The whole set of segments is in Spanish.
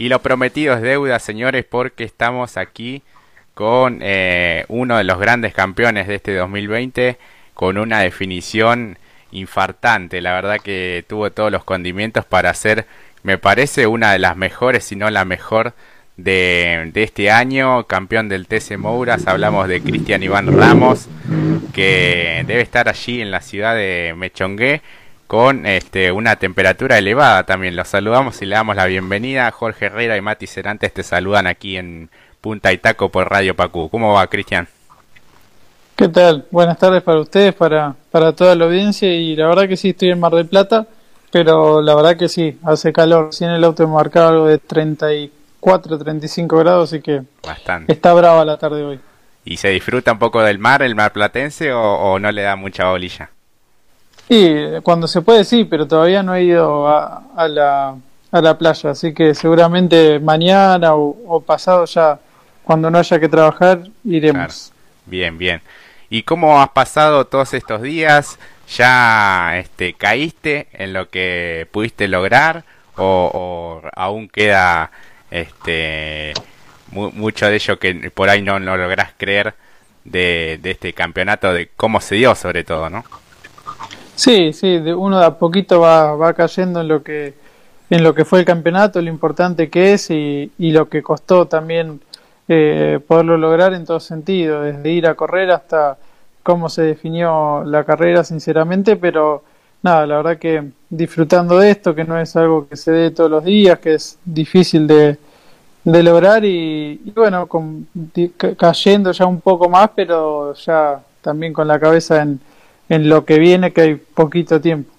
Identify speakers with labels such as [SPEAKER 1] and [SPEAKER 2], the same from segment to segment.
[SPEAKER 1] Y lo prometido es deuda, señores, porque estamos aquí con eh, uno de los grandes campeones de este 2020, con una definición infartante. La verdad que tuvo todos los condimentos para ser, me parece, una de las mejores, si no la mejor de, este año, campeón del TC Mouras. Hablamos de Cristian Iván Ramos, que debe estar allí en la ciudad de Mechongué con este, una temperatura elevada también. Los saludamos y le damos la bienvenida. Jorge Herrera y Mati Cerantes te saludan aquí en Punta Itaco por Radio Pacú. ¿Cómo va, Cristian?
[SPEAKER 2] ¿Qué tal? Buenas tardes para ustedes, para, para toda la audiencia y la verdad que sí, estoy en Mar del Plata, pero la verdad que sí, hace calor. Si en el auto me marcaba algo de 34, 35 grados, así que Bastante. está brava la tarde hoy.
[SPEAKER 1] ¿Y se disfruta un poco del mar, el mar platense, o, no le da mucha bolilla?
[SPEAKER 2] Sí, cuando se puede sí, pero todavía no he ido a, a, la, a la playa, así que seguramente mañana o, pasado ya, cuando no haya que trabajar, iremos.
[SPEAKER 1] Bien, bien. ¿Y cómo has pasado todos estos días? ¿Ya este, caíste en lo que pudiste lograr o, aún queda este, mucho de ello que por ahí no, no lográs creer de, este campeonato, de cómo se dio sobre todo, ¿no?
[SPEAKER 2] Sí, sí, de uno de a poquito va, va cayendo en lo que en lo que fue el campeonato, lo importante que es y, y lo que costó también eh, poderlo lograr en todo sentido, desde ir a correr hasta cómo se definió la carrera, sinceramente, pero nada, la verdad que disfrutando de esto, que no es algo que se dé todos los días, que es difícil de, de lograr y, bueno, con, cayendo ya un poco más, pero ya también con la cabeza en, en lo que viene, que hay poquito tiempo.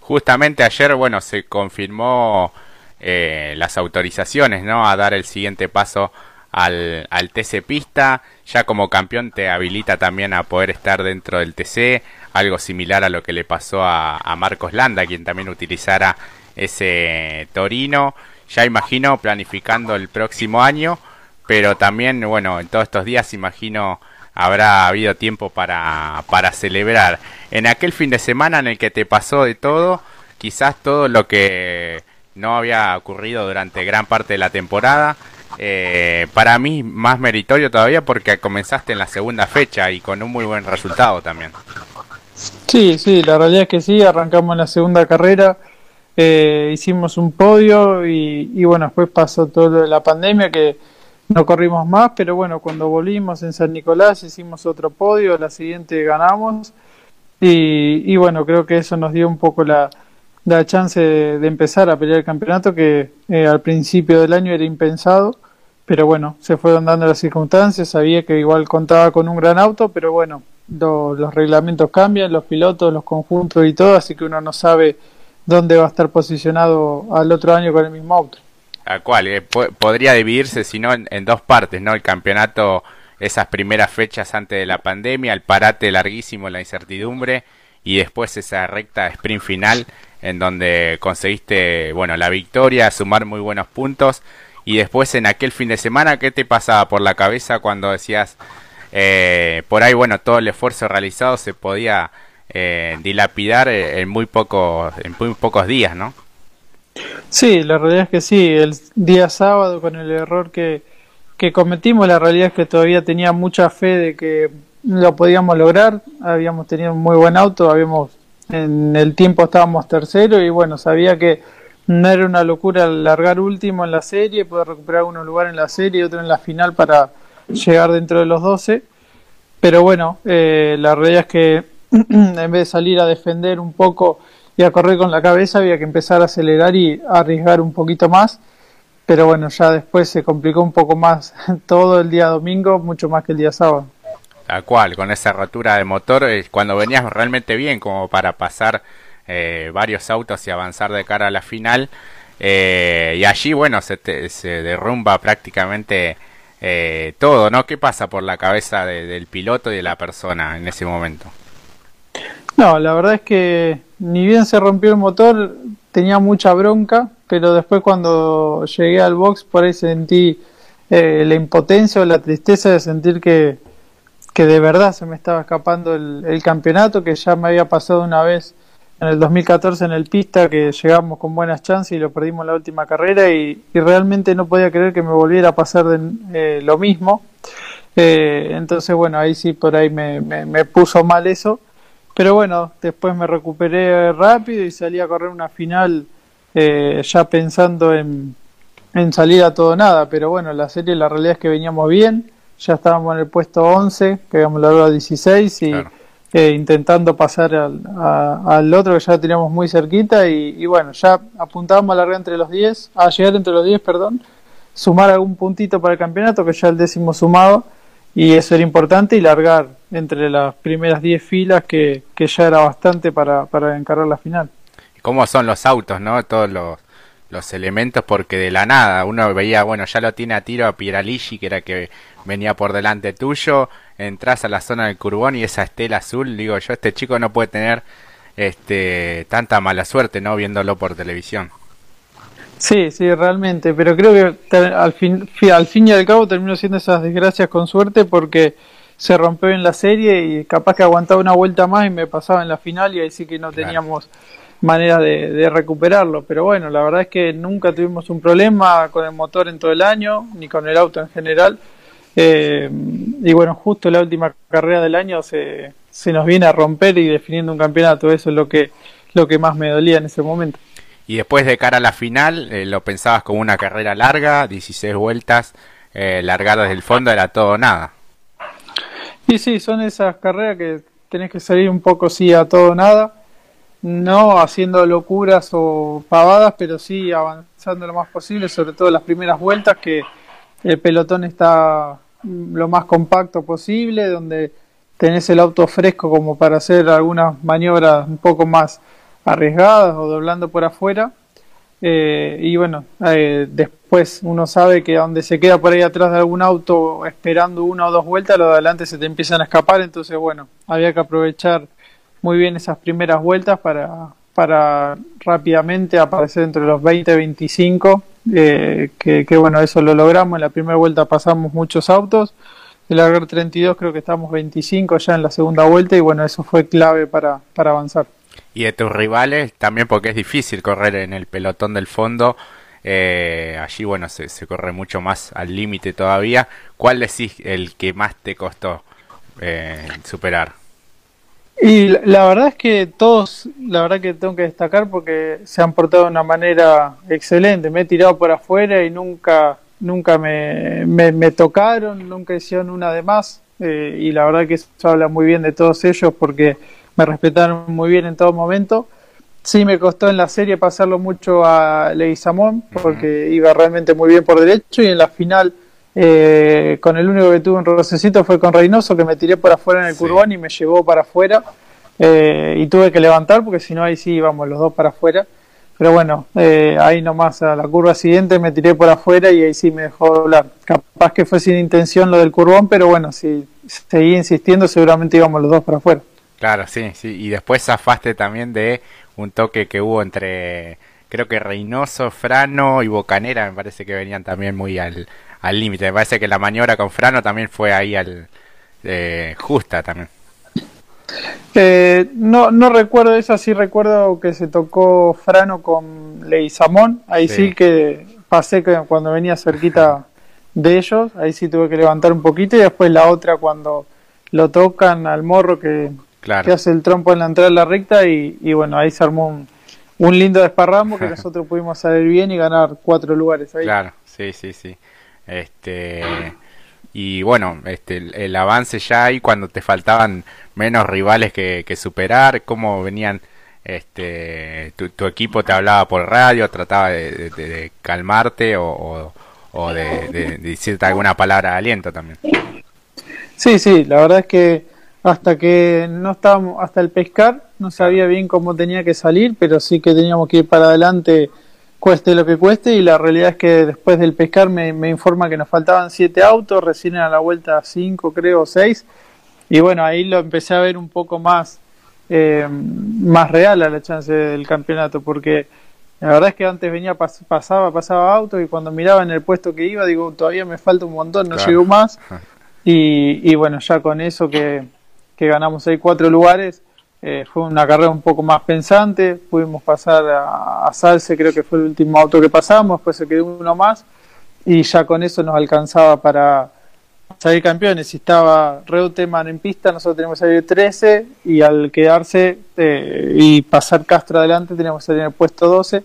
[SPEAKER 1] Justamente ayer, bueno, se confirmó eh, las autorizaciones, ¿no? A dar el siguiente paso al, al TC Pista. Ya como campeón te habilita también a poder estar dentro del TC, algo similar a lo que le pasó a, a Marcos Landa, quien también utilizara ese Torino. Ya imagino planificando el próximo año, pero también, bueno, en todos estos días imagino habrá habido tiempo para, para celebrar. En aquel fin de semana en el que te pasó de todo, quizás todo lo que no había ocurrido durante gran parte de la temporada, eh, para mí más meritorio todavía porque comenzaste en la segunda fecha y con un muy buen resultado también.
[SPEAKER 2] Sí, sí, la realidad es que sí, arrancamos en la segunda carrera, eh, hicimos un podio y, bueno, después pasó todo lo de la pandemia que no corrimos más, pero bueno, cuando volvimos en San Nicolás hicimos otro podio, la siguiente ganamos y, bueno, creo que eso nos dio un poco la, la chance de, empezar a pelear el campeonato que eh, al principio del año era impensado pero bueno, se fueron dando las circunstancias, sabía que igual contaba con un gran auto, pero bueno, los reglamentos cambian, los pilotos, los conjuntos y todo, así que uno no sabe dónde va a estar posicionado al otro año con el mismo auto.
[SPEAKER 1] ¿A cuál? Eh, podría dividirse, si no, en, dos partes, ¿no? El campeonato, esas primeras fechas antes de la pandemia, el parate larguísimo, la incertidumbre, y después esa recta sprint final, en donde conseguiste, bueno, la victoria, sumar muy buenos puntos, y después en aquel fin de semana, ¿qué te pasaba por la cabeza cuando decías, eh, por ahí, bueno, todo el esfuerzo realizado se podía eh, dilapidar en muy, pocos, en muy pocos días, ¿no?
[SPEAKER 2] Sí, la realidad es que sí. El día sábado, con el error que, que cometimos, la realidad es que todavía tenía mucha fe de que lo podíamos lograr. Habíamos tenido un muy buen auto, habíamos en el tiempo estábamos tercero y bueno, sabía que no era una locura largar último en la serie, poder recuperar uno lugar en la serie y otro en la final para llegar dentro de los 12. Pero bueno, eh, la realidad es que en vez de salir a defender un poco y a correr con la cabeza, había que empezar a acelerar y arriesgar un poquito más. Pero bueno, ya después se complicó un poco más todo el día domingo, mucho más que el día sábado.
[SPEAKER 1] Tal cual, con esa rotura de motor, eh, cuando venías realmente bien como para pasar eh, varios autos y avanzar de cara a la final. Eh, y allí, bueno, se, se derrumba prácticamente eh, todo, ¿no? ¿Qué pasa por la cabeza del piloto y de la persona en ese momento?
[SPEAKER 2] No, la verdad es que ni bien se rompió el motor, tenía mucha bronca, pero después cuando llegué al box por ahí sentí la impotencia o la tristeza de sentir que, que de verdad se me estaba escapando el, campeonato, que ya me había pasado una vez en el 2014 en el pista que llegamos con buenas chances y lo perdimos en la última carrera y, realmente no podía creer que me volviera a pasar de, eh, lo mismo. Eh, entonces, bueno, ahí sí por ahí me, me, puso mal eso. Pero bueno, después me recuperé rápido y salí a correr una final eh, ya pensando en, en salir a todo nada. Pero bueno, la serie la realidad es que veníamos bien. Ya estábamos en el puesto 11, que habíamos logrado 16 y eh, intentando pasar al, al, otro que ya teníamos muy cerquita y, bueno, ya apuntábamos a largar entre los 10, a llegar entre los 10, perdón, sumar algún puntito para el campeonato, que ya el décimo sumado, y eso era importante, y largar entre las primeras 10 filas, que, que ya era bastante para, para encargar la final.
[SPEAKER 1] ¿Cómo son los autos, no? Todos los, los elementos, porque de la nada uno veía, bueno, ya lo tiene a tiro a Piralici, que era que venía por delante tuyo, entras a la zona del Curbón y esa estela azul, digo yo, este chico no puede tener este tanta mala suerte, ¿no? Viéndolo por televisión.
[SPEAKER 2] Sí, sí, realmente, pero creo que al fin, al fin y al cabo terminó siendo esas desgracias con suerte porque se rompió en la serie y capaz que aguantaba una vuelta más y me pasaba en la final y ahí sí que no teníamos manera de, de, recuperarlo. Pero bueno, la verdad es que nunca tuvimos un problema con el motor en todo el año, ni con el auto en general. Eh, y bueno, justo la última carrera del año se, se nos viene a romper y definiendo un campeonato. Eso es lo que, lo que más me dolía en ese momento.
[SPEAKER 1] Y después de cara a la final, eh, lo pensabas como una carrera larga, 16 vueltas, eh, largar desde el fondo, era todo nada.
[SPEAKER 2] Y sí, son esas carreras que tenés que salir un poco sí a todo nada, no haciendo locuras o pavadas, pero sí avanzando lo más posible, sobre todo las primeras vueltas que el pelotón está lo más compacto posible, donde tenés el auto fresco como para hacer algunas maniobras un poco más arriesgadas o doblando por afuera. Eh, y bueno, eh, después uno sabe que donde se queda por ahí atrás de algún auto esperando una o dos vueltas, los de adelante se te empiezan a escapar, entonces bueno, había que aprovechar muy bien esas primeras vueltas para, para rápidamente aparecer entre los 20-25 eh, que, bueno, eso lo logramos. En la primera vuelta pasamos muchos autos. El largar 32 creo que estamos 25 ya en la segunda vuelta y bueno, eso fue clave para, para avanzar.
[SPEAKER 1] Y de tus rivales también porque es difícil correr en el pelotón del fondo. Eh, allí, bueno, se, se, corre mucho más al límite todavía. ¿Cuál decís el que más te costó eh, superar?
[SPEAKER 2] Y la verdad es que todos, la verdad que tengo que destacar porque se han portado de una manera excelente. Me he tirado por afuera y nunca, nunca me, me, tocaron, nunca hicieron una de más. Eh, y la verdad que eso habla muy bien de todos ellos porque me respetaron muy bien en todo momento. Sí me costó en la serie pasarlo mucho a Leguizamón porque iba realmente muy bien por derecho y en la final eh, con el único que tuve un rocecito fue con Reynoso, que me tiré por afuera en el curbón y me llevó para afuera. Eh, y tuve que levantar porque si no ahí sí íbamos los dos para afuera. Pero bueno, eh, ahí nomás a la curva siguiente me tiré por afuera y ahí sí me dejó doblar. Capaz que fue sin intención lo del curbón, pero bueno, si seguí insistiendo seguramente íbamos los dos para afuera.
[SPEAKER 1] Claro, sí, sí. Y después zafaste también de un toque que hubo entre, creo que Reynoso, Frano y Bocanera, me parece que venían también muy al, al límite. Me parece que la maniobra con Frano también fue ahí al eh, justa también.
[SPEAKER 2] Eh, no, no recuerdo eso, sí recuerdo que se tocó Frano con Leizamón, ahí sí. que pasé que cuando venía cerquita de ellos, ahí sí tuve que levantar un poquito y después la otra cuando lo tocan al morro que, que hace el trompo en la entrada de la recta y, y bueno, ahí se armó un, un lindo desparramo que nosotros pudimos salir bien y ganar cuatro lugares ahí.
[SPEAKER 1] Claro, sí, sí, sí. Este, y bueno, este, el, avance ya ahí cuando te faltaban menos rivales que, superar, cómo venían, este, tu, equipo te hablaba por radio, trataba de, calmarte o, o, de, decirte alguna palabra de aliento también.
[SPEAKER 2] Sí, sí, la verdad es que hasta que no estábamos, hasta el pescar, no sabía bien cómo tenía que salir, pero sí que teníamos que ir para adelante cueste lo que cueste y la realidad es que después del pescar me, me informa que nos faltaban siete autos, recién a la vuelta cinco creo, seis y bueno, ahí lo empecé a ver un poco más, eh, más real a la chance del campeonato porque la verdad es que antes venía, pasaba, pasaba auto y cuando miraba en el puesto que iba, digo, todavía me falta un montón, no llego más y, y bueno, ya con eso que, que ganamos ahí cuatro lugares, eh, fue una carrera un poco más pensante, pudimos pasar a, Salce, creo que fue el último auto que pasamos, después se quedó uno más y ya con eso nos alcanzaba para salir campeones. Si estaba Reutemann en pista, nosotros teníamos que salir 13 y al quedarse eh, y pasar Castro adelante teníamos que salir en el puesto 12.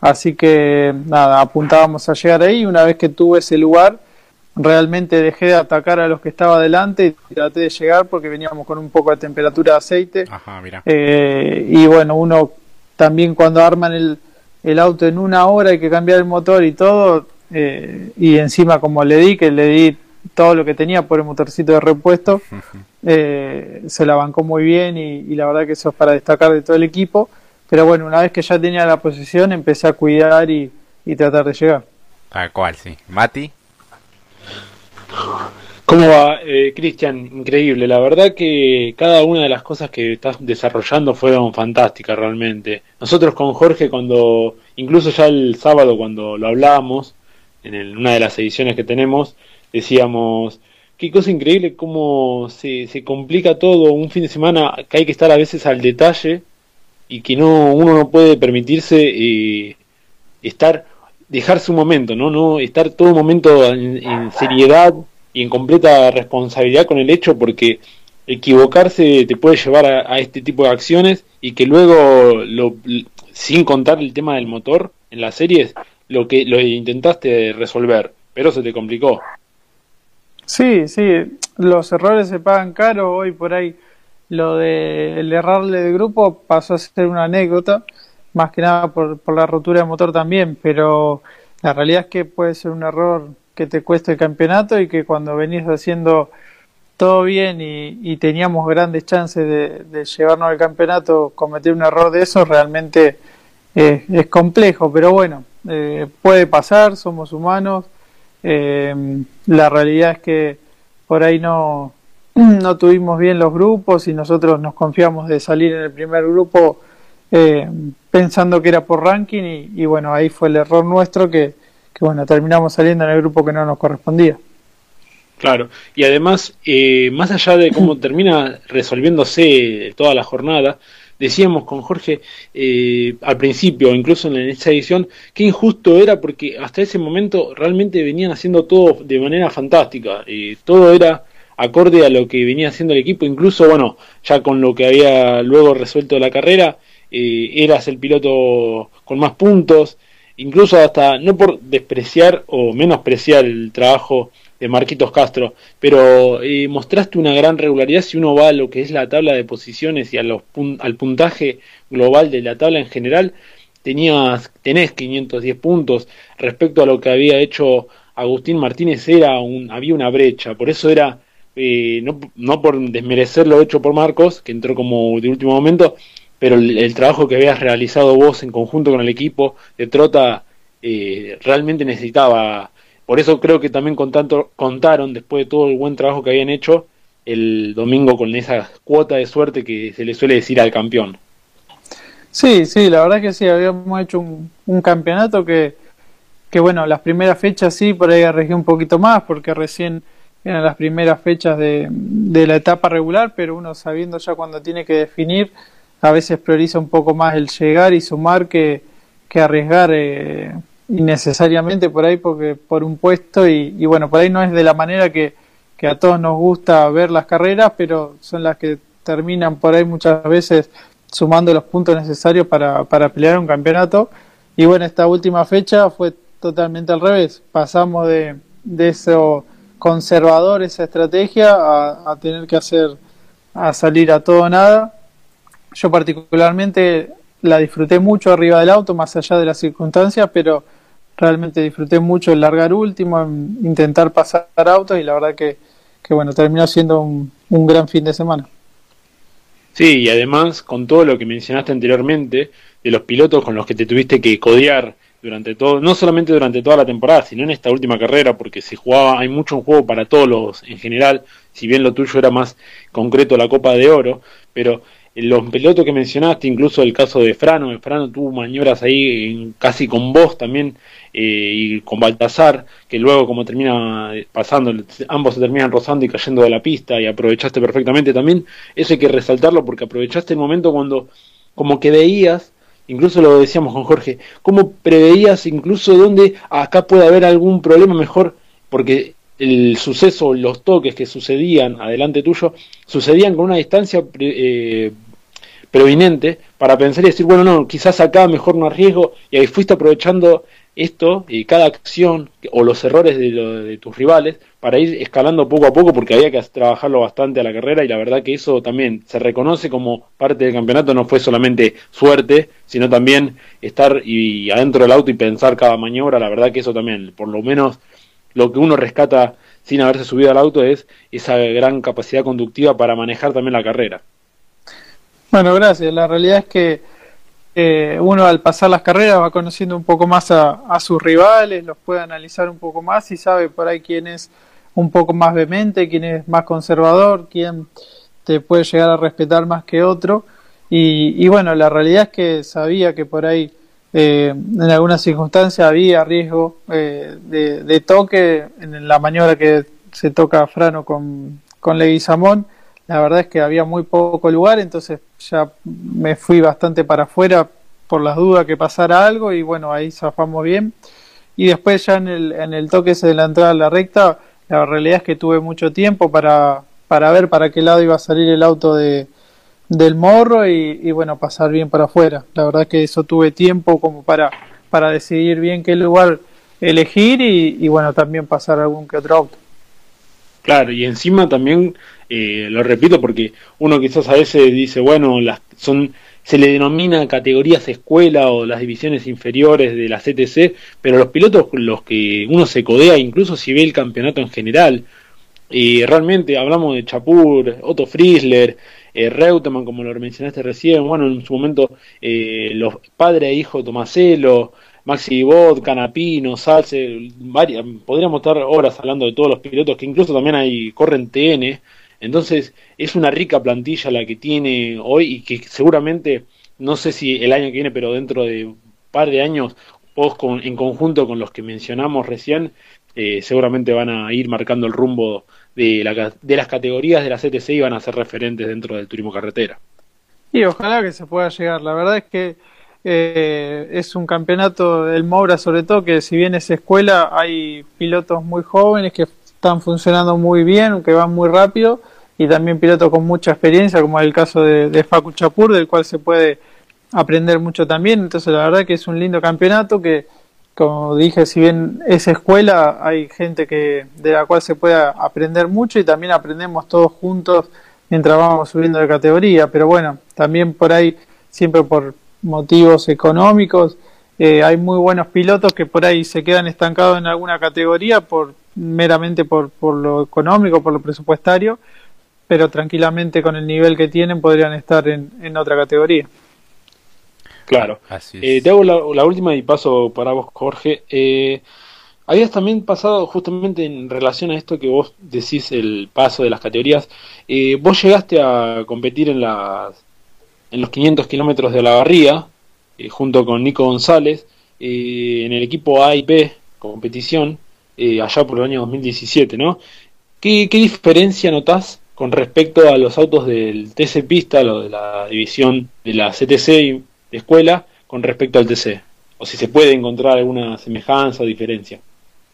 [SPEAKER 2] Así que nada, apuntábamos a llegar ahí. Una vez que tuve ese lugar, realmente dejé de atacar a los que estaba adelante y traté de llegar porque veníamos con un poco de temperatura de aceite. Eh, y bueno, uno también cuando arman el, el, auto en una hora hay que cambiar el motor y todo. Eh, y encima como le di, que le di todo lo que tenía por el motorcito de repuesto, eh, se la bancó muy bien y, y, la verdad que eso es para destacar de todo el equipo. Pero bueno, una vez que ya tenía la posición empecé a cuidar y, y tratar de llegar.
[SPEAKER 1] Tal cual, sí. Mati.
[SPEAKER 3] ¿Cómo va, eh, Cristian? Increíble. La verdad que cada una de las cosas que estás desarrollando fueron fantásticas realmente. Nosotros con Jorge, cuando, incluso ya el sábado cuando lo hablábamos, en una de las ediciones que tenemos, decíamos, qué cosa increíble cómo se, se complica todo un fin de semana que hay que estar a veces al detalle y que no uno no puede permitirse eh, estar dejar su momento, ¿no? No estar todo momento en, seriedad y en completa responsabilidad con el hecho porque equivocarse te puede llevar a, este tipo de acciones y que luego lo, sin contar el tema del motor en las series lo que lo intentaste resolver pero se te complicó.
[SPEAKER 2] Sí sí los errores se pagan caro. Hoy por ahí lo de el errarle de grupo pasó a ser una anécdota más que nada por, por la rotura de motor también, pero la realidad es que puede ser un error que te cueste el campeonato y que cuando venís haciendo todo bien y, teníamos grandes chances de, llevarnos al campeonato, cometer un error de eso realmente es complejo, pero bueno, eh, puede pasar, somos humanos, eh, la realidad es que por ahí no, no tuvimos bien los grupos y nosotros nos confiamos de salir en el primer grupo eh, pensando que era por ranking y, bueno, ahí fue el error nuestro que, bueno, terminamos saliendo en el grupo que no nos correspondía.
[SPEAKER 3] Claro, y además, eh, más allá de cómo termina resolviéndose toda la jornada, decíamos con Jorge eh, al principio, incluso en esta edición, que injusto era porque hasta ese momento realmente venían haciendo todo de manera fantástica, y todo era acorde a lo que venía haciendo el equipo, incluso, bueno, ya con lo que había luego resuelto la carrera, eh, eras el piloto con más puntos, incluso hasta no por despreciar o menospreciar el trabajo de Marquitos Castro, pero eh, mostraste una gran regularidad si uno va a lo que es la tabla de posiciones y a los al puntaje global de la tabla en general, tenías, tenés 510 puntos. Respecto a lo que había hecho Agustín Martínez, era un, había una brecha, por eso era, eh, no, no por desmerecer lo hecho por Marcos, que entró como de último momento, pero el, trabajo que habías realizado vos en conjunto con el equipo de Trota eh, realmente necesitaba. Por eso creo que también con tanto, contaron, después de todo el buen trabajo que habían hecho, el domingo con esa cuota de suerte que se le suele decir al campeón.
[SPEAKER 2] Sí, sí, la verdad que sí, habíamos hecho un, campeonato que, que, bueno, las primeras fechas sí, por ahí arriesgué un poquito más, porque recién eran las primeras fechas de, de la etapa regular, pero uno sabiendo ya cuando tiene que definir, a veces prioriza un poco más el llegar y sumar que, que arriesgar eh, innecesariamente por ahí porque por un puesto y, bueno, por ahí no es de la manera que, que a todos nos gusta ver las carreras, pero son las que terminan por ahí muchas veces sumando los puntos necesarios para, para pelear un campeonato. Y bueno, esta última fecha fue totalmente al revés. Pasamos de, de eso conservador, esa estrategia, a, tener que hacer, a salir a todo nada yo particularmente la disfruté mucho arriba del auto, más allá de las circunstancias, pero realmente disfruté mucho el largar último, intentar pasar autos y la verdad que, que bueno, terminó siendo un, un gran fin de semana.
[SPEAKER 3] Sí, y además con todo lo que mencionaste anteriormente, de los pilotos con los que te tuviste que codear durante todo, no solamente durante toda la temporada, sino en esta última carrera, porque se jugaba, hay mucho en juego para todos los en general, si bien lo tuyo era más concreto la Copa de Oro, pero los pilotos que mencionaste, incluso el caso de Frano, Frano tuvo maniobras ahí casi con vos también eh, y con Baltasar, que luego como termina pasando, ambos se terminan rozando y cayendo de la pista y aprovechaste perfectamente también, eso hay que resaltarlo porque aprovechaste el momento cuando como que veías, incluso lo decíamos con Jorge, como preveías incluso donde acá puede haber algún problema mejor, porque el suceso, los toques que sucedían adelante tuyo, sucedían con una distancia eh, previnente para pensar y decir, bueno, no, quizás acá mejor no arriesgo, y ahí fuiste aprovechando esto y cada acción o los errores de, de, tus rivales para ir escalando poco a poco porque había que trabajarlo bastante a la carrera y la verdad que eso también se reconoce como parte del campeonato, no fue solamente suerte, sino también estar y adentro del auto y pensar cada maniobra, la verdad que eso también, por lo menos lo que uno rescata sin haberse subido al auto es esa gran capacidad conductiva para manejar también la carrera.
[SPEAKER 2] Bueno, gracias. La realidad es que eh, uno al pasar las carreras va conociendo un poco más a, sus rivales, los puede analizar un poco más y sabe por ahí quién es un poco más vehemente, quién es más conservador, quién te puede llegar a respetar más que otro. Y, y bueno, la realidad es que sabía que por ahí eh, en algunas circunstancias había riesgo eh, de, toque en la maniobra que se toca Frano con, con Leguizamón. La verdad es que había muy poco lugar, entonces ya me fui bastante para afuera por las dudas que pasara algo y bueno, ahí zafamos bien. Y después ya en el, en el toque ese de la entrada a la recta, la realidad es que tuve mucho tiempo para, para ver para qué lado iba a salir el auto de, del morro y, bueno, pasar bien para afuera. La verdad que eso tuve tiempo como para, para decidir bien qué lugar elegir y, bueno, también pasar algún que otro auto.
[SPEAKER 3] Claro, y encima también, eh, lo repito porque uno quizás a veces dice, bueno, las son se le denomina categorías escuela o las divisiones inferiores de la CTC, pero los pilotos los que uno se codea, incluso si ve el campeonato en general, y realmente hablamos de Chapur, Otto Friesler, eh, Reutemann, como lo mencionaste recién, bueno, en su momento eh, los padre e hijo Tomaselo, Maxi Bot, Canapino, Salce, varias, podríamos estar horas hablando de todos los pilotos que incluso también hay corren TN, entonces es una rica plantilla la que tiene hoy y que seguramente, no sé si el año que viene, pero dentro de un par de años, vos con, en conjunto con los que mencionamos recién, eh, seguramente van a ir marcando el rumbo de, la, de las categorías de la CTC y van a ser referentes dentro del turismo carretera.
[SPEAKER 2] Y ojalá que se pueda llegar. La verdad es que eh, es un campeonato del Moura, sobre todo, que si bien es escuela, hay pilotos muy jóvenes que están funcionando muy bien, que van muy rápido, y también pilotos con mucha experiencia, como es el caso de, de Facu Chapur, del cual se puede aprender mucho también. Entonces, la verdad que es un lindo campeonato que como dije, si bien es escuela, hay gente que de la cual se puede aprender mucho y también aprendemos todos juntos mientras vamos subiendo de categoría. Pero bueno, también por ahí, siempre por motivos económicos, eh, hay muy buenos pilotos que por ahí se quedan estancados en alguna categoría por meramente por, por lo económico, por lo presupuestario, pero tranquilamente con el nivel que tienen podrían estar en, en otra categoría.
[SPEAKER 3] Claro. Eh, te hago la, última y paso para vos, Jorge. Eh, habías también pasado justamente en relación a esto que vos decís, el paso de las categorías. Eh, vos llegaste a competir en, las, en los 500 kilómetros de la barría, junto con Nico González, en el equipo A y B competición, allá por el año 2017, ¿no? ¿Qué, ¿Qué diferencia notás con respecto a los autos del TC Pista, lo de la división de la CTC de escuela con respecto al TC? O si se puede encontrar alguna semejanza o diferencia.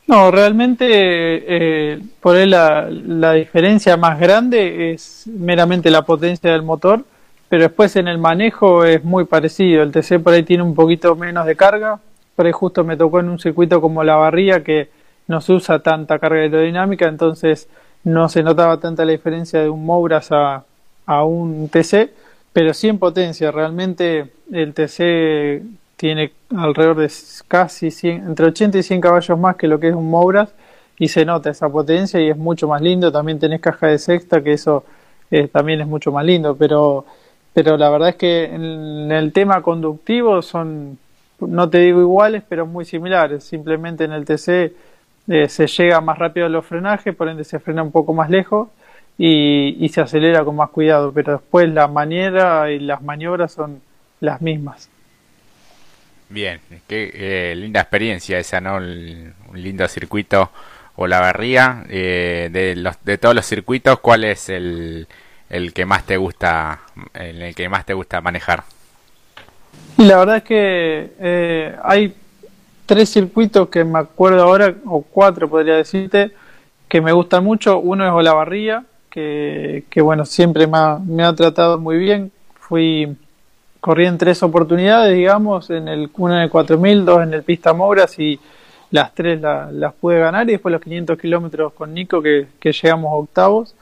[SPEAKER 2] No, realmente eh, por ahí la, la, diferencia más grande es meramente la potencia del motor, pero después en el manejo es muy parecido. El TC por ahí tiene un poquito menos de carga, por ahí justo me tocó en un circuito como la barría que no se usa tanta carga aerodinámica, entonces no se notaba tanta la diferencia de un Mouras a, a un TC pero sí en potencia. Realmente el TC tiene alrededor de casi 100, entre 80 y 100 caballos más que lo que es un Mouras y se nota esa potencia y es mucho más lindo. También tenés caja de sexta, que eso eh, también es mucho más lindo, pero, pero la verdad es que en el tema conductivo son, no te digo iguales, pero muy similares. Simplemente en el TC eh, se llega más rápido a los frenajes, por ende se frena un poco más lejos y, se acelera con más cuidado, pero después la manera y las maniobras son las mismas.
[SPEAKER 1] Bien, qué eh, linda experiencia esa, ¿no? un lindo circuito o la barría. Eh, de, los, de todos los circuitos, ¿cuál es el, el que más te gusta, en el que más te gusta manejar?
[SPEAKER 2] Y la verdad es que eh, hay tres circuitos que me acuerdo ahora, o cuatro podría decirte, que me gustan mucho. Uno es Olavarría, que, bueno, siempre me ha, tratado muy bien. Fui, corrí en tres oportunidades, digamos, en el, una en el 4000, dos en el Pista Mogras y las tres las pude ganar y después los 500 kilómetros con Nico que, llegamos a octavos.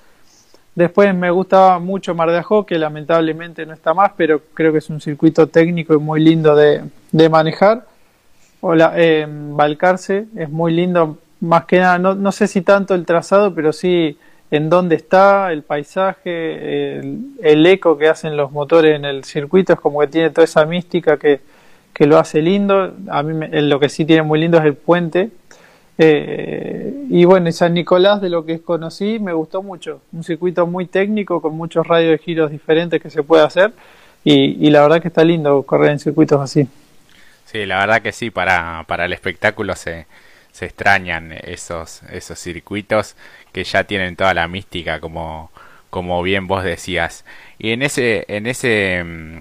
[SPEAKER 2] Después me gustaba mucho Mar de que lamentablemente no está más, pero creo que es un circuito técnico y muy lindo de, de manejar. Eh, Balcarce es muy lindo, más que nada, no, no, sé si tanto el trazado, pero sí en dónde está, el paisaje, el, eco que hacen los motores en el circuito, es como que tiene toda esa mística que, que lo hace lindo. A mí lo que sí tiene muy lindo es el puente, eh, y bueno, San Nicolás, de lo que conocí, me gustó mucho. Un circuito muy técnico, con muchos radios de giros diferentes que se puede hacer. Y, la verdad que está lindo correr en circuitos así.
[SPEAKER 1] Sí, la verdad que sí, para, para el espectáculo se, se extrañan esos, esos circuitos que ya tienen toda la mística, como, como bien vos decías. Y en ese, en ese mm,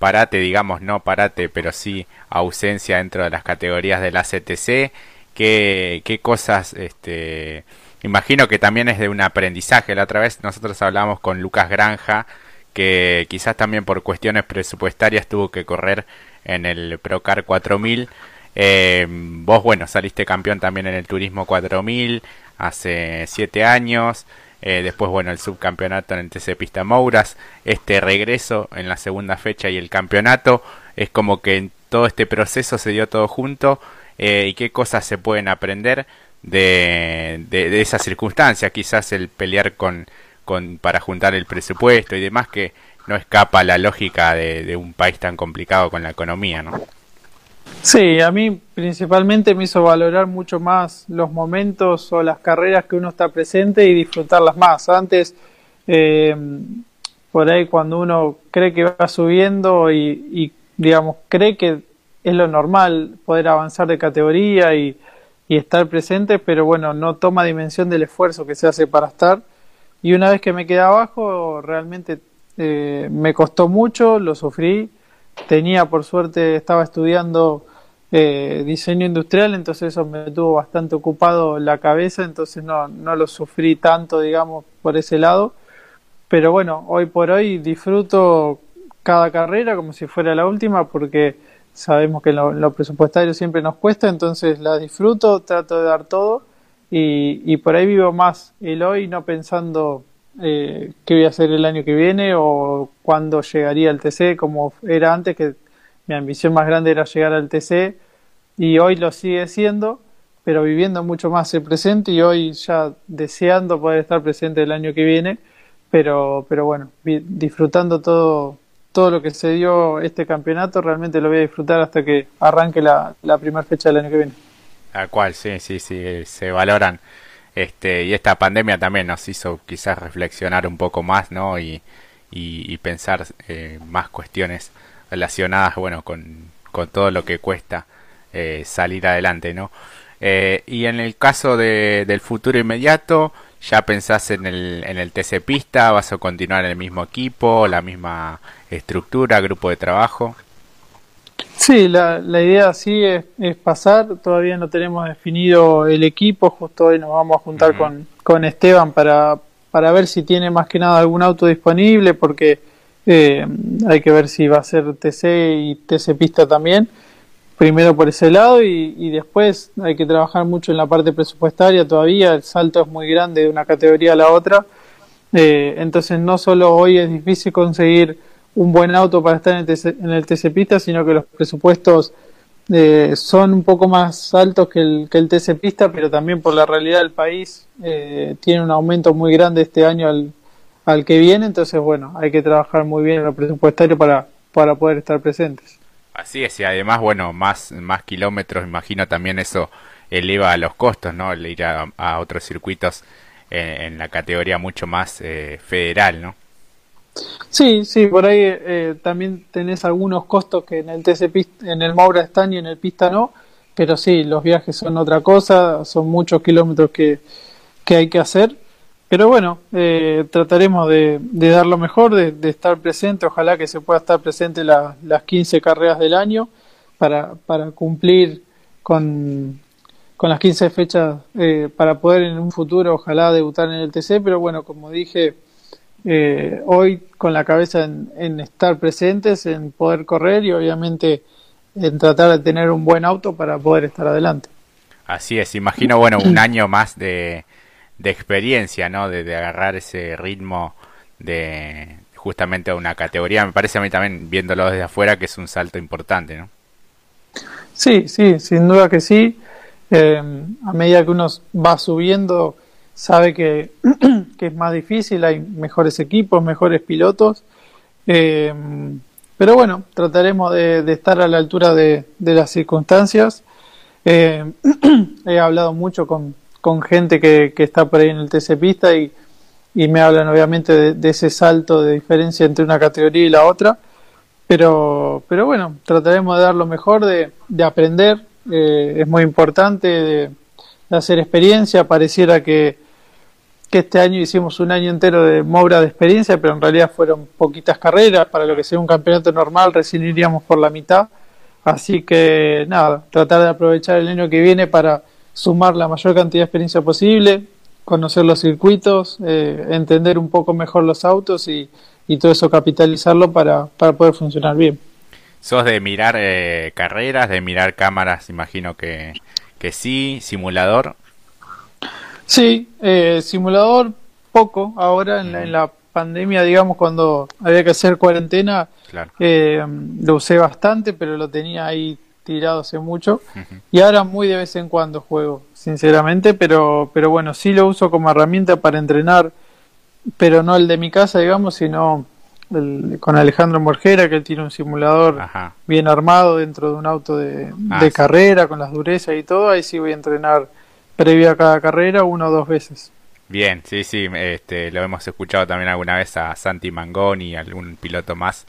[SPEAKER 1] parate, digamos, no parate, pero sí ausencia dentro de las categorías del ACTC, qué, qué cosas, este, imagino que también es de un aprendizaje. La otra vez nosotros hablamos con Lucas Granja, que quizás también por cuestiones presupuestarias tuvo que correr en el Procar 4000. Eh, vos, bueno, saliste campeón también en el Turismo 4000 hace siete años. Eh, después, bueno, el subcampeonato en el TC Pista Mouras. Este regreso en la segunda fecha y el campeonato. Es como que en todo este proceso se dio todo junto eh, y qué cosas se pueden aprender de, de, esa circunstancia, quizás el pelear con, con, para juntar el presupuesto y demás que no escapa la lógica de, de un país tan complicado con la economía, ¿no?
[SPEAKER 2] Sí, a mí principalmente me hizo valorar mucho más los momentos o las carreras que uno está presente y disfrutarlas más. Antes, eh, por ahí cuando uno cree que va subiendo y, digamos, cree que es lo normal poder avanzar de categoría y, estar presente, pero bueno, no toma dimensión del esfuerzo que se hace para estar. Y una vez que me quedé abajo, realmente eh, me costó mucho, lo sufrí. Tenía, por suerte, estaba estudiando eh, diseño industrial, entonces eso me tuvo bastante ocupado la cabeza, entonces no, no lo sufrí tanto, digamos, por ese lado. Pero bueno, hoy por hoy disfruto cada carrera como si fuera la última porque sabemos que lo, presupuestario siempre nos cuesta, entonces la disfruto, trato de dar todo y, y por ahí vivo más el hoy, no pensando eh, qué voy a hacer el año que viene o cuándo llegaría al TC, como era antes, que mi ambición más grande era llegar al TC y hoy lo sigue siendo, pero viviendo mucho más el presente y hoy ya deseando poder estar presente el año que viene, pero, pero bueno, disfrutando todo todo lo que se dio este campeonato realmente lo voy a disfrutar hasta que arranque la, la primera fecha del año que viene.
[SPEAKER 1] A cual, sí, sí, sí, se valoran. Este, y esta pandemia también nos hizo quizás reflexionar un poco más, ¿no? Y, y, pensar eh, más cuestiones relacionadas, bueno, con, con todo lo que cuesta eh, salir adelante, ¿no? Eh, y en el caso de, del futuro inmediato, ¿Ya pensás en el, en el TC Pista? ¿Vas a continuar en el mismo equipo, la misma estructura, grupo de trabajo?
[SPEAKER 2] Sí, la, la idea sí es, es, pasar. Todavía no tenemos definido el equipo. Justo hoy nos vamos a juntar con, con Esteban para, para ver si tiene más que nada algún auto disponible, porque eh, hay que ver si va a ser TC y TC Pista también primero por ese lado y, después hay que trabajar mucho en la parte presupuestaria todavía, el salto es muy grande de una categoría a la otra, eh, entonces no solo hoy es difícil conseguir un buen auto para estar en el, TC, en el TC Pista, sino que los presupuestos eh, son un poco más altos que el, que el TC Pista, pero también por la realidad del país eh, tiene un aumento muy grande este año al, al que viene, entonces bueno, hay que trabajar muy bien en lo presupuestario para, para poder estar presentes.
[SPEAKER 1] Así es, y además, bueno, más, más kilómetros, imagino también eso eleva los costos, ¿no? El ir a, otros circuitos en, la categoría mucho más eh, federal, ¿no?
[SPEAKER 2] Sí, sí, por ahí eh, también tenés algunos costos que en el TC en el Maura están y en el Pista no, pero sí, los viajes son otra cosa, son muchos kilómetros que, que hay que hacer, pero bueno, eh, trataremos de, dar lo mejor, de, estar presente, ojalá que se pueda estar presente las 15 carreras del año para, para cumplir con, con las 15 fechas eh, para poder en un futuro ojalá debutar en el TC, pero bueno, como dije, eh, hoy con la cabeza en, estar presentes, en poder correr y obviamente en tratar de tener un buen auto para poder estar adelante.
[SPEAKER 1] Así es, imagino, bueno, un año más de, de experiencia, ¿no? De, de, agarrar ese ritmo de justamente a una categoría. Me parece a mí también, viéndolo desde afuera, que es un salto importante, ¿no?
[SPEAKER 2] Sí, sí, sin duda que sí. Eh, a medida que uno va subiendo, sabe que, que, es más difícil, hay mejores equipos, mejores pilotos. Eh, pero bueno, trataremos de, estar a la altura de, las circunstancias. Eh, he hablado mucho con, con gente que, que, está por ahí en el TC Pista y, y me hablan obviamente de, ese salto de diferencia entre una categoría y la otra. Pero, pero bueno, trataremos de dar lo mejor, de, de aprender, eh, es muy importante de, hacer experiencia. Pareciera que, que, este año hicimos un año entero de Moura de experiencia, pero en realidad fueron poquitas carreras. Para lo que sea un campeonato normal, recién iríamos por la mitad. Así que nada, tratar de aprovechar el año que viene para sumar la mayor cantidad de experiencia posible, conocer los circuitos, eh, entender un poco mejor los autos y, y todo eso capitalizarlo para, para poder funcionar bien.
[SPEAKER 1] ¿Sos de mirar eh, carreras, de mirar cámaras? Imagino que, que sí. ¿Simulador?
[SPEAKER 2] Sí, eh, simulador poco. Ahora en, la, pandemia, digamos, cuando había que hacer cuarentena, eh, lo usé bastante, pero lo tenía ahí tirado hace mucho. Y ahora muy de vez en cuando juego, sinceramente, pero, pero bueno, sí lo uso como herramienta para entrenar, pero no el de mi casa, digamos, sino con Alejandro Morjera, que él tiene un simulador bien armado dentro de un auto de, ah, carrera, con las durezas y todo, ahí sí voy a entrenar previo a cada carrera una o dos veces.
[SPEAKER 1] Bien, sí, sí, este, lo hemos escuchado también alguna vez a Santi Mangoni y algún piloto más.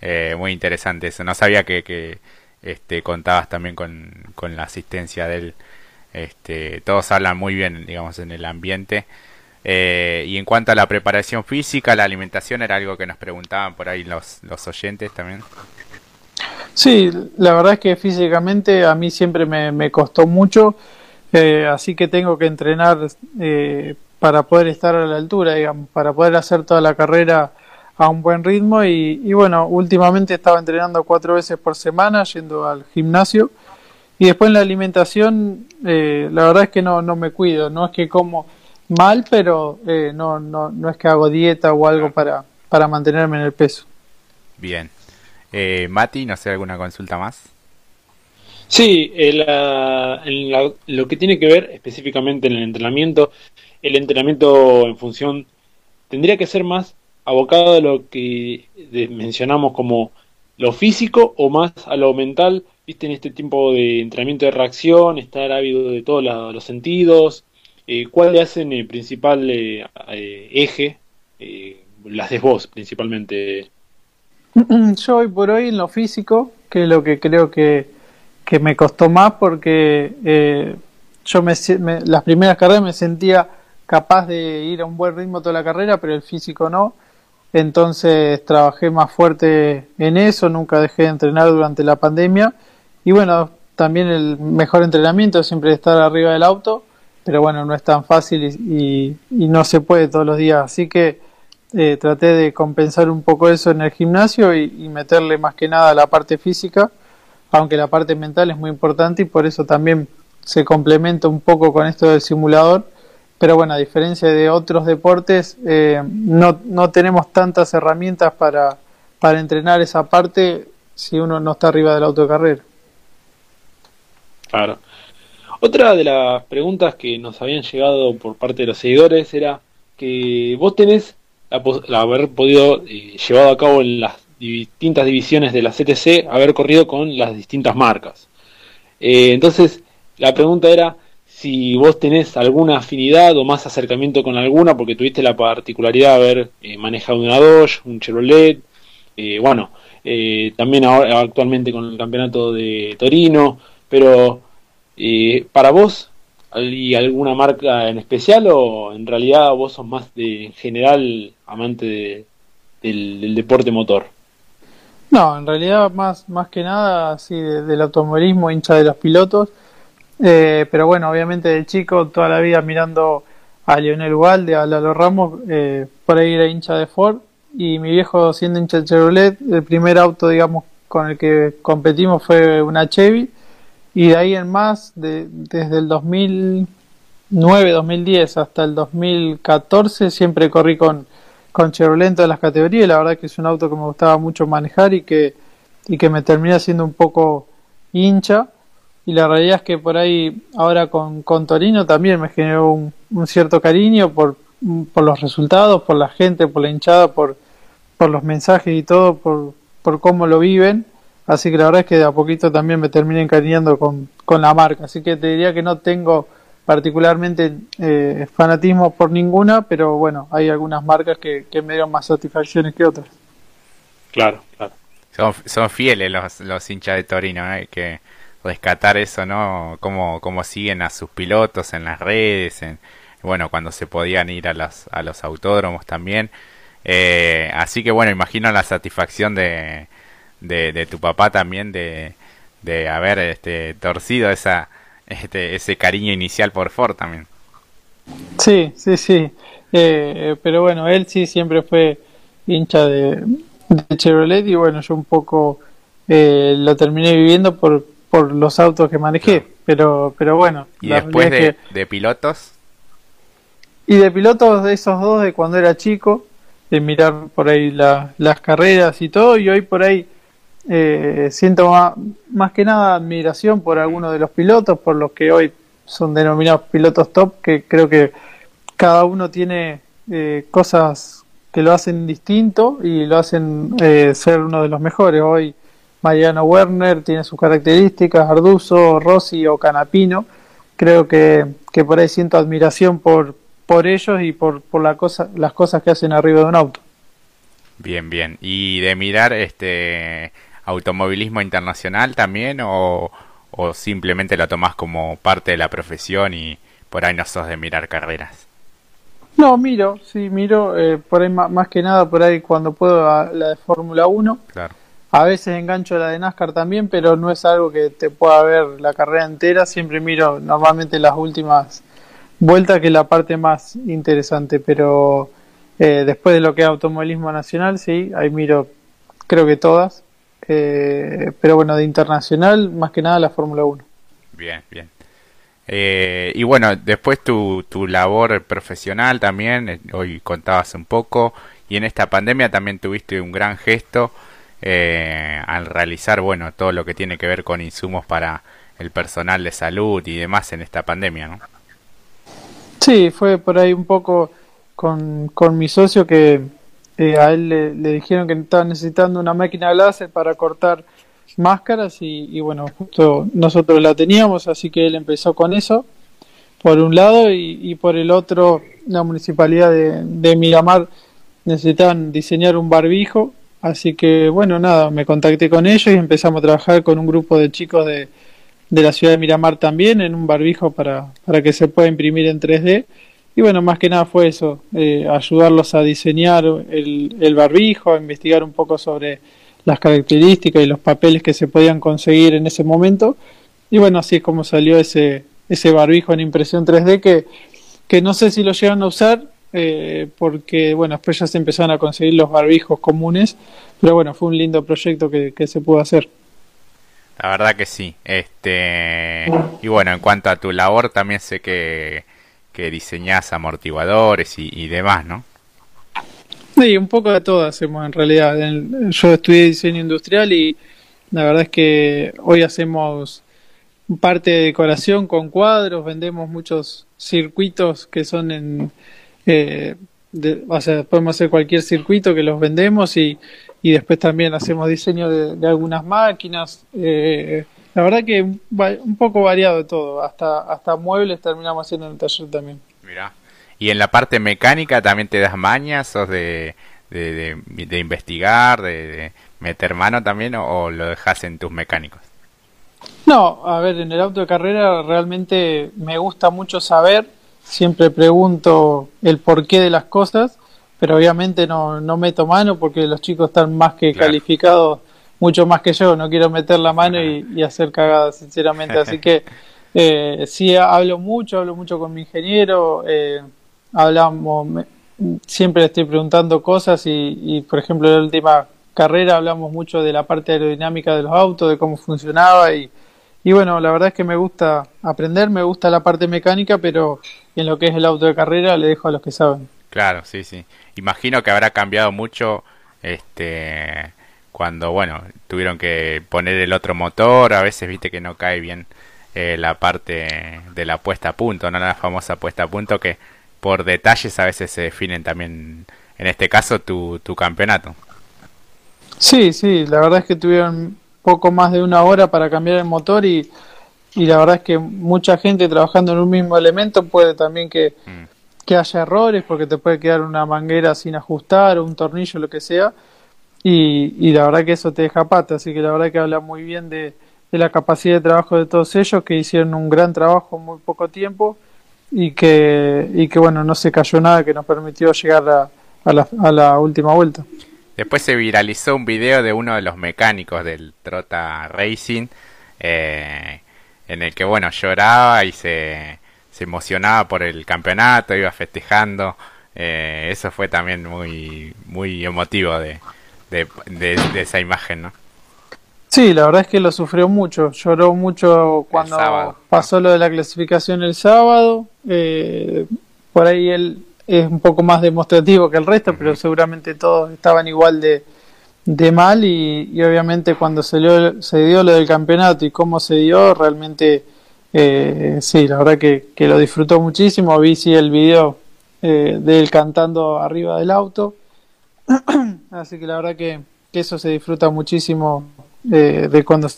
[SPEAKER 1] Eh, muy interesante eso. No sabía que, que este, contabas también con, con la asistencia de él. Este, todos hablan muy bien, digamos, en el ambiente. Eh, y en cuanto a la preparación física, la alimentación era algo que nos preguntaban por ahí los, los oyentes también.
[SPEAKER 2] Sí, la verdad es que físicamente a mí siempre me, costó mucho, eh, así que tengo que entrenar eh, para poder estar a la altura, digamos, para poder hacer toda la carrera a un buen ritmo y, y bueno, últimamente estaba entrenando cuatro veces por semana, yendo al gimnasio y después en la alimentación, la verdad es que no, no me cuido, no es que como mal, pero eh, no, no, no es que hago dieta o algo para, para mantenerme en el peso.
[SPEAKER 1] Bien. Eh, Mati, no sé, ¿alguna consulta más?
[SPEAKER 3] Sí, lo que tiene que ver específicamente en el entrenamiento, el entrenamiento en función tendría que ser más abocado a lo que mencionamos como lo físico o más a lo mental, viste, en este tiempo de entrenamiento de reacción, estar ávido de todos los sentidos, eh, ¿cuál le hacen el principal eh, eh, eje? las de vos, principalmente.
[SPEAKER 2] Yo hoy por hoy en lo físico, que es lo que creo que, que me costó más porque yo me, las primeras carreras me sentía capaz de ir a un buen ritmo toda la carrera, pero el físico no. Entonces trabajé más fuerte en eso, nunca dejé de entrenar durante la pandemia. Y bueno, también el mejor entrenamiento es siempre estar arriba del auto pero bueno, no es tan fácil y, no se puede todos los días. Así que eh, traté de compensar un poco eso en el gimnasio y, meterle más que nada la parte física, aunque la parte mental es muy importante y por eso también se complementa un poco con esto del simulador. Pero bueno, a diferencia de otros deportes, eh, no, no tenemos tantas herramientas para, para entrenar esa parte si uno no está arriba del auto.
[SPEAKER 3] Claro. Otra de las preguntas que nos habían llegado por parte de los seguidores era que vos tenés la, haber podido eh, llevado a cabo en las distintas divisiones de la CTC, haber corrido con las distintas marcas. Eh, entonces, la pregunta era si vos tenés alguna afinidad o más acercamiento con alguna, porque tuviste la particularidad de haber eh, manejado una Dodge, un Chevrolet, eh, bueno, también ahora actualmente con el campeonato de Torino, pero para vos, ¿hay alguna marca en especial o en realidad vos sos más de en general amante del, deporte motor?
[SPEAKER 2] No, en realidad más, más que nada así del automovilismo, hincha de los pilotos eh, pero bueno, obviamente de chico, toda la vida mirando a Lionel Walde, a Lalo Ramos, eh, por ahí era hincha de Ford. Y mi viejo, siendo hincha de Chevrolet, el primer auto, digamos, con el que competimos fue una Chevy. Y de ahí en más, desde el 2009, 2010 hasta el 2014, siempre corrí con, con Chevrolet en las categorías. La verdad que es un auto que me gustaba mucho manejar y que, y que me termina siendo un poco hincha y la realidad es que por ahí ahora con, con Torino también me generó un, cierto cariño por, por, los resultados, por la gente, por la hinchada, por, por los mensajes y todo, por, por cómo lo viven. Así que la verdad es que de a poquito también me terminé encariñando con, con la marca. Así que te diría que no tengo particularmente eh, fanatismo por ninguna, pero bueno, hay algunas marcas que, que me dieron más satisfacciones que otras.
[SPEAKER 3] Claro, claro.
[SPEAKER 1] Son, son fieles los, los hinchas de Torino, ¿eh? que rescatar eso, ¿no? Cómo, cómo siguen a sus pilotos en las redes, en, bueno, cuando se podían ir a los, a los autódromos también. Eh, así que bueno, imagino la satisfacción de, de, tu papá también de, de haber este, torcido esa, este, ese cariño inicial por Ford también.
[SPEAKER 2] Sí, sí, sí. Eh, pero bueno, él sí siempre fue hincha de, Chevrolet y bueno, yo un poco eh, lo terminé viviendo por, por los autos que manejé, pero pero bueno.
[SPEAKER 1] ¿Y después de, pilotos?
[SPEAKER 2] Y de pilotos de esos dos de cuando era chico, de mirar por ahí las carreras y todo, y hoy por ahí eh, siento más, que nada admiración por algunos de los pilotos, por los que hoy son denominados pilotos top, que creo que cada uno tiene eh, cosas que lo hacen distinto y lo hacen eh, ser uno de los mejores. Hoy Mariano Werner tiene sus características, Arduzo, Rossi o Canapino. Creo que, que por ahí siento admiración por, por ellos y por, por la cosa, las cosas que hacen arriba de un auto.
[SPEAKER 1] Bien, bien. ¿Y de mirar este automovilismo internacional también o, o simplemente lo tomás como parte de la profesión y por ahí no sos de mirar carreras?
[SPEAKER 2] No, miro, sí, miro, eh, por ahí más, que nada, por ahí cuando puedo la de Fórmula 1. Claro. A veces engancho la de NASCAR también, pero no es algo que te pueda ver la carrera entera. Siempre miro normalmente las últimas vueltas, que es la parte más interesante. Pero eh, después de lo que es automovilismo nacional, sí, ahí miro, creo que todas. Eh, pero bueno, de internacional, más que nada la Fórmula 1.
[SPEAKER 1] Bien, bien. Eh, y bueno, después tu, tu labor profesional también, hoy contabas un poco, y en esta pandemia también tuviste un gran gesto eh, al realizar, bueno, todo lo que tiene que ver con insumos para el personal de salud y demás en esta pandemia, ¿no?
[SPEAKER 2] Sí, fue por ahí un poco con, con mi socio que eh, a él le, dijeron que estaba necesitando una máquina láser para cortar máscaras y, bueno, justo nosotros la teníamos, así que él empezó con eso, por un lado, y, por el otro, la municipalidad de, de Miramar necesitaban diseñar un barbijo Así que bueno, nada, me contacté con ellos y empezamos a trabajar con un grupo de chicos de, de la ciudad de Miramar también en un barbijo para, para que se pueda imprimir en 3D. Y bueno, más que nada fue eso, eh, ayudarlos a diseñar el, barbijo, a investigar un poco sobre las características y los papeles que se podían conseguir en ese momento. Y bueno, así es como salió ese, ese barbijo en impresión 3D que, que no sé si lo llegan a usar, eh, porque bueno, después ya se empezaron a conseguir los barbijos comunes, pero bueno, fue un lindo proyecto que, se pudo hacer.
[SPEAKER 1] La verdad que sí. Este y bueno, en cuanto a tu labor también sé que, que diseñás amortiguadores y, demás, ¿no?
[SPEAKER 2] Sí, un poco de todo hacemos en realidad. Yo estudié diseño industrial y la verdad es que hoy hacemos parte de decoración con cuadros, vendemos muchos circuitos que son en, eh, o sea, podemos hacer cualquier circuito que los vendemos y, y después también hacemos diseño de, algunas máquinas, eh, La verdad que un poco variado de todo, hasta, hasta muebles terminamos haciendo en el taller también.
[SPEAKER 1] Mira. ¿Y en la parte mecánica también te das mañas, sos de, de, de, investigar, de, meter mano también o, lo dejas en tus mecánicos?
[SPEAKER 2] No, a ver, en el auto de carrera realmente me gusta mucho saber, siempre pregunto el porqué de las cosas, pero obviamente no, no meto mano porque los chicos están más que calificados, mucho más que yo, no quiero meter la mano y, hacer cagadas, sinceramente, así que eh, sí hablo mucho, hablo mucho con mi ingeniero, eh, hablamos, siempre le estoy preguntando cosas y, y, por ejemplo, en la última carrera hablamos mucho de la parte aerodinámica de los autos, de cómo funcionaba y, y bueno, la verdad es que me gusta aprender, me gusta la parte mecánica, pero en lo que es el auto de carrera le dejo a los que saben.
[SPEAKER 1] Claro, sí, sí. Imagino que habrá cambiado mucho este cuando, bueno, tuvieron que poner el otro motor, a veces viste que no cae bien eh, la parte de la puesta a punto, no la famosa puesta a punto que por detalles a veces se definen también, en este caso, tu, tu campeonato.
[SPEAKER 2] Sí, sí, la verdad es que tuvieron poco más de una hora para cambiar el motor y, y la verdad es que mucha gente trabajando en un mismo elemento puede también que, mm. que haya errores porque te puede quedar una manguera sin ajustar o un tornillo, lo que sea. Y, y la verdad que eso te deja pata, así que la verdad que habla muy bien de, de la capacidad de trabajo de todos ellos que hicieron un gran trabajo en muy poco tiempo y que, y que bueno, no se cayó nada que nos permitió llegar a, a, la, a la última vuelta.
[SPEAKER 1] Después se viralizó un video de uno de los mecánicos del Trota Racing, eh, en el que bueno, lloraba y se, se emocionaba por el campeonato, iba festejando. Eh, eso fue también muy, muy emotivo de, de, de esa imagen, ¿no?
[SPEAKER 2] Sí, la verdad es que lo sufrió mucho. Lloró mucho cuando pasó lo de la clasificación el sábado. Eh, por ahí él es un poco más demostrativo que el resto, pero seguramente todos estaban igual de, de mal y, obviamente cuando se, se dio lo del campeonato y cómo se dio, realmente eh, sí, la verdad que, que, lo disfrutó muchísimo. Vi sí el video eh, de él cantando arriba del auto. Así que la verdad que, que eso se disfruta muchísimo de, cuando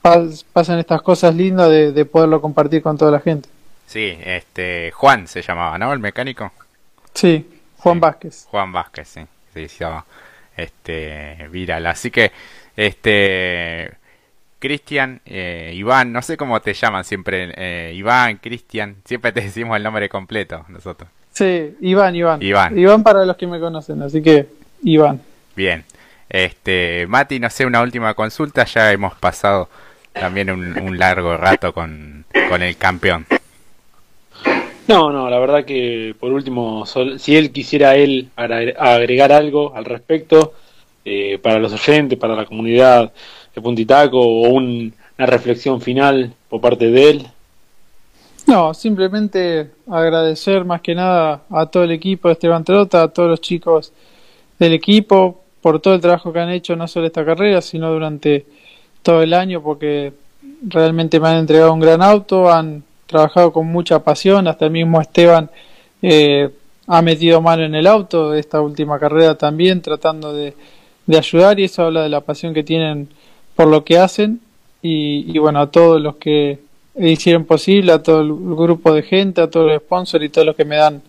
[SPEAKER 2] pasan estas cosas lindas de, poderlo compartir con toda la gente.
[SPEAKER 1] Sí, este Juan se llamaba, ¿no? El mecánico.
[SPEAKER 2] Sí, Juan Vázquez.
[SPEAKER 1] Juan Vázquez, sí, se llama este viral. Así que este Cristian, eh, Iván, no sé cómo te llaman siempre, eh, Iván, Cristian, siempre te decimos el nombre completo nosotros.
[SPEAKER 2] Sí, Iván, Iván. Iván. Iván para los que me conocen, así que Iván.
[SPEAKER 1] Bien, este, Mati, no sé, una última consulta, ya hemos pasado también un, largo rato con, el campeón.
[SPEAKER 3] No, no, la verdad que por último, si él quisiera él agregar algo al respecto, eh, para los oyentes, para la comunidad de Puntitaco, o una reflexión final por parte de él.
[SPEAKER 2] No, simplemente agradecer más que nada a todo el equipo de Esteban Trota, a todos los chicos del equipo, por todo el trabajo que han hecho, no solo esta carrera, sino durante todo el año, porque realmente me han entregado un gran auto, han trabajado con mucha pasión, hasta el mismo Esteban eh, ha metido mano en el auto de esta última carrera también, tratando de, ayudar, y eso habla de la pasión que tienen por lo que hacen, y, bueno, a todos los que hicieron posible, a todo el grupo de gente, a todos los sponsors y todos los que me dan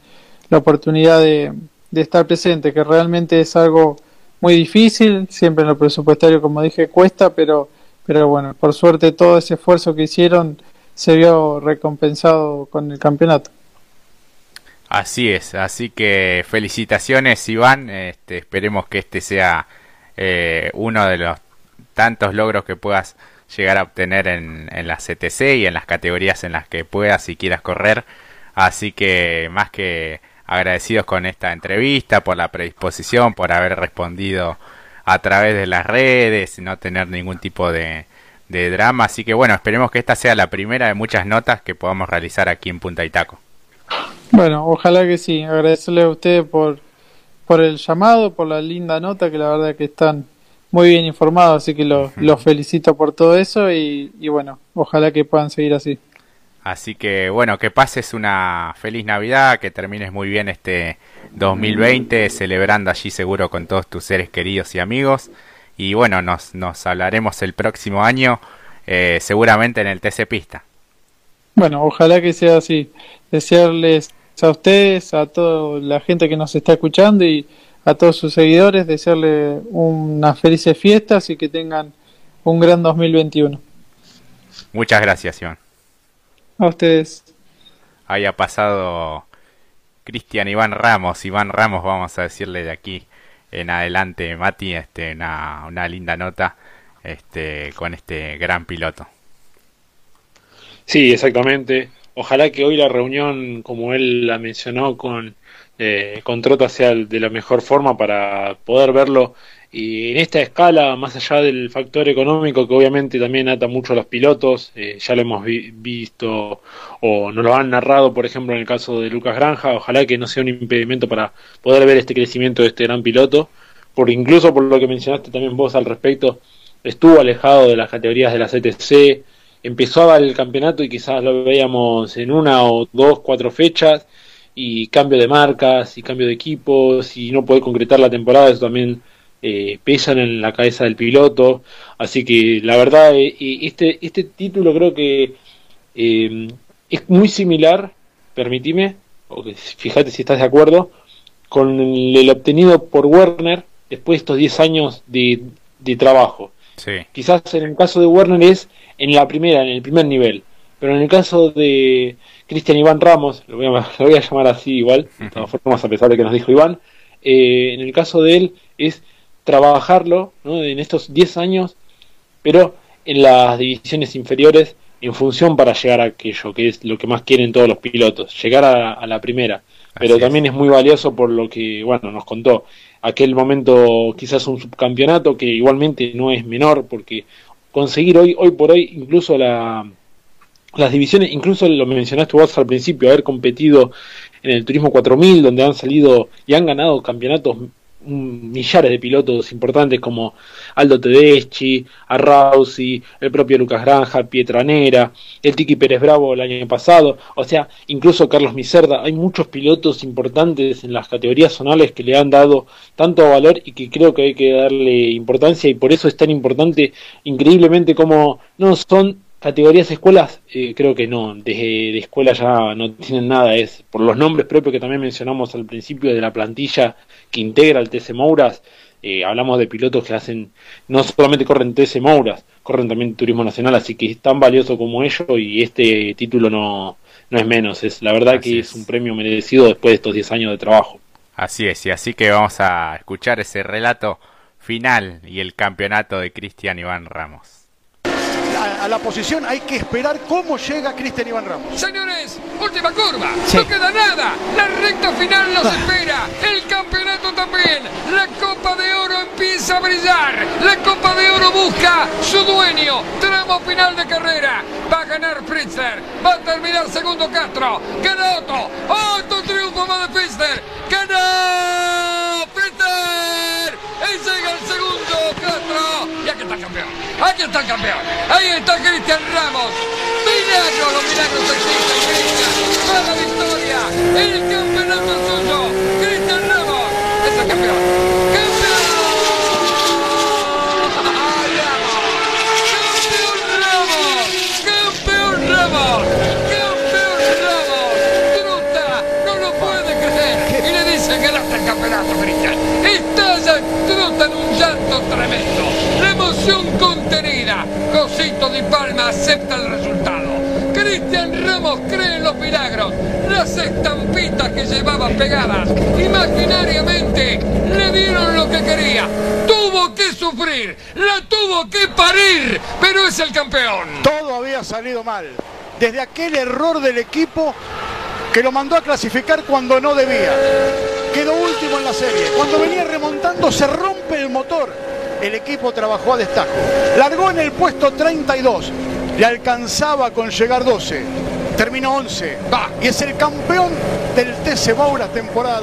[SPEAKER 2] la oportunidad de, de estar presente, que realmente es algo muy difícil, siempre en lo presupuestario, como dije, cuesta, pero, pero bueno, por suerte todo ese esfuerzo que hicieron se vio recompensado con el campeonato.
[SPEAKER 1] Así es, así que felicitaciones Iván, este, esperemos que este sea eh, uno de los tantos logros que puedas llegar a obtener en, en la CTC y en las categorías en las que puedas y quieras correr, así que más que agradecidos con esta entrevista, por la predisposición, por haber respondido a través de las redes, no tener ningún tipo de, de drama. Así que bueno, esperemos que esta sea la primera de muchas notas que podamos realizar aquí en Punta Itaco.
[SPEAKER 2] Bueno, ojalá que sí. Agradecerle a ustedes por, por el llamado, por la linda nota, que la verdad que están muy bien informados, así que los felicito por todo eso y, y bueno, ojalá que puedan seguir así.
[SPEAKER 1] Así que bueno, que pases una feliz Navidad, que termines muy bien este 2020, celebrando allí seguro con todos tus seres queridos y amigos. Y bueno, nos, nos hablaremos el próximo año eh, seguramente en el TC Pista.
[SPEAKER 2] Bueno, ojalá que sea así. Desearles a ustedes, a toda la gente que nos está escuchando y a todos sus seguidores, desearles unas felices fiestas y que tengan un gran 2021.
[SPEAKER 1] Muchas gracias, Iván.
[SPEAKER 2] A ustedes.
[SPEAKER 1] Haya pasado Cristian Iván Ramos. Iván Ramos, vamos a decirle de aquí en adelante, Mati, este, una, una linda nota este, con este gran piloto.
[SPEAKER 3] Sí, exactamente. Ojalá que hoy la reunión, como él la mencionó, con, eh, con Trota sea de la mejor forma para poder verlo y en esta escala, más allá del factor económico que obviamente también ata mucho a los pilotos, eh, ya lo hemos visto o nos lo han narrado, por ejemplo, en el caso de Lucas Granja, ojalá que no sea un impedimento para poder ver este crecimiento de este gran piloto, porque incluso por lo que mencionaste también vos al respecto, estuvo alejado de las categorías de la CTC, empezaba el campeonato y quizás lo veíamos en una o dos, cuatro fechas, y cambio de marcas y cambio de equipos y no poder concretar la temporada, eso también eh, pesan en la cabeza del piloto. Así que la verdad, eh, este, este título creo que eh, es muy similar, permitime, o fíjate si estás de acuerdo, con el, obtenido por Werner después de estos 10 años de, de trabajo. Quizás en el caso de Werner es en la primera, en el primer nivel, pero en el caso de Cristian Iván Ramos, lo voy, a, lo voy a llamar así igual, de todas formas a pesar de que nos dijo Iván, en el caso de él es trabajarlo en estos 10 años, pero en las divisiones inferiores en función para llegar a aquello, que es lo que más quieren todos los pilotos, llegar a, la primera. Pero también es muy valioso por lo que, bueno, nos contó. Aquel momento quizás un subcampeonato que igualmente no es menor, porque conseguir hoy, hoy por hoy, incluso la, las divisiones, incluso lo mencionaste vos al principio, haber competido en el Turismo 4000, donde han salido y han ganado campeonatos millares de pilotos importantes como Aldo Tedeschi, Arrausi, el propio Lucas Granja, Pietranera, el Tiki Pérez Bravo el año pasado, o sea, incluso Carlos Miserda, hay muchos pilotos importantes en las categorías zonales que le han dado tanto valor y que creo que hay que darle importancia y por eso es tan importante increíblemente como no son categorías escuelas, eh, creo que no, desde de escuela ya no tienen nada, es por los nombres propios que también mencionamos al principio de la plantilla que integra el TC Mouras, eh, hablamos de pilotos que hacen, no solamente corren TC Mouras, corren también Turismo Nacional, así que es tan valioso como ellos y este título no, no es menos, es la verdad que es. un premio merecido después de estos 10 años de trabajo.
[SPEAKER 1] Así es, y así que vamos a escuchar ese relato final y el campeonato de Cristian Iván Ramos
[SPEAKER 4] a, la posición, hay que esperar cómo llega Cristian Iván Ramos.
[SPEAKER 5] Señores, última curva, no queda nada, la recta final nos ah. espera, el campeonato también, la Copa de Oro empieza a brillar, la Copa de Oro busca su dueño, tramo final de carrera, va a ganar Pritzler, va a terminar segundo Castro, gana Otto, Otto triunfo más de Pritzler, ganó está campeón. Aquí está el campeón. Ahí está Cristian Ramos. Milagro, milagros existen, Cristian. Para la victoria. El campeonato suyo. Cristian Ramos es el campeón. ¡Campeón! ¡Campeón Ramos! ¡Campeón Ramos! ¡Campeón Ramos! Truta no lo puede creer. Y le dice ganaste el campeonato, Cristian. Estalla En un llanto tremendo. Emoción contenida. Cosito de Palma acepta el resultado. Cristian Ramos cree en los milagros. Las estampitas que llevaba pegadas imaginariamente le dieron lo que quería. Tuvo que sufrir, la tuvo que parir, pero es el campeón.
[SPEAKER 4] Todo había salido mal. Desde aquel error del equipo que lo mandó a clasificar cuando no debía. Quedó último en la serie. Cuando venía remontando se rompe el motor. El equipo trabajó a destajo. Largó en el puesto 32. Le alcanzaba con llegar 12. Terminó 11. Y es el campeón del TC Maura temporada